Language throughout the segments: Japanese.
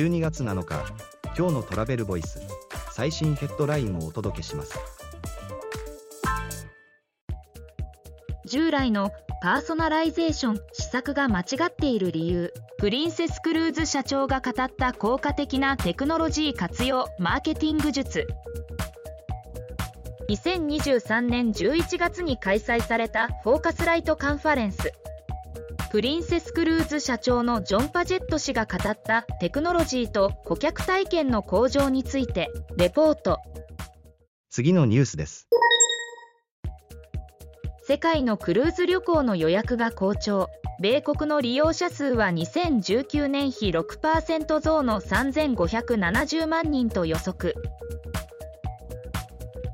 12月7日今日のトラベルボイス最新ヘッドラインをお届けします。従来のパーソナライゼーション施策が間違っている理由。プリンセスクルーズ社長が語った効果的なテクノロジー活用マーケティング術。2023年11月に開催されたフォーカスライトカンファレンス。プリンセスクルーズ社長のジョン・パジェット氏が語ったテクノロジーと顧客体験の向上についてレポート。次のニュースです。世界のクルーズ旅行の予約が好調。米国の利用者数は2019年比6%増の3570万人と予測。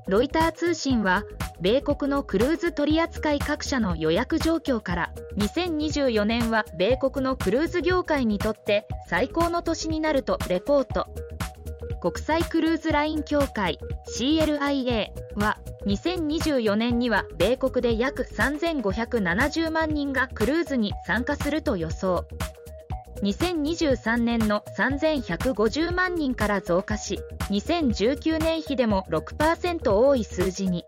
ロイター通信は米国のクルーズ取扱各社の予約状況から2024年は米国のクルーズ業界にとって最高の年になるとレポート。国際クルーズライン協会 CLIA は2024年には米国で約3570万人がクルーズに参加すると予想。2023年の3150万人から増加し2019年比でも6%多い数字に。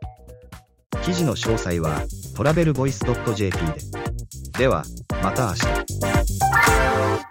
記事の詳細は travelvoice.jp で。では、また明日。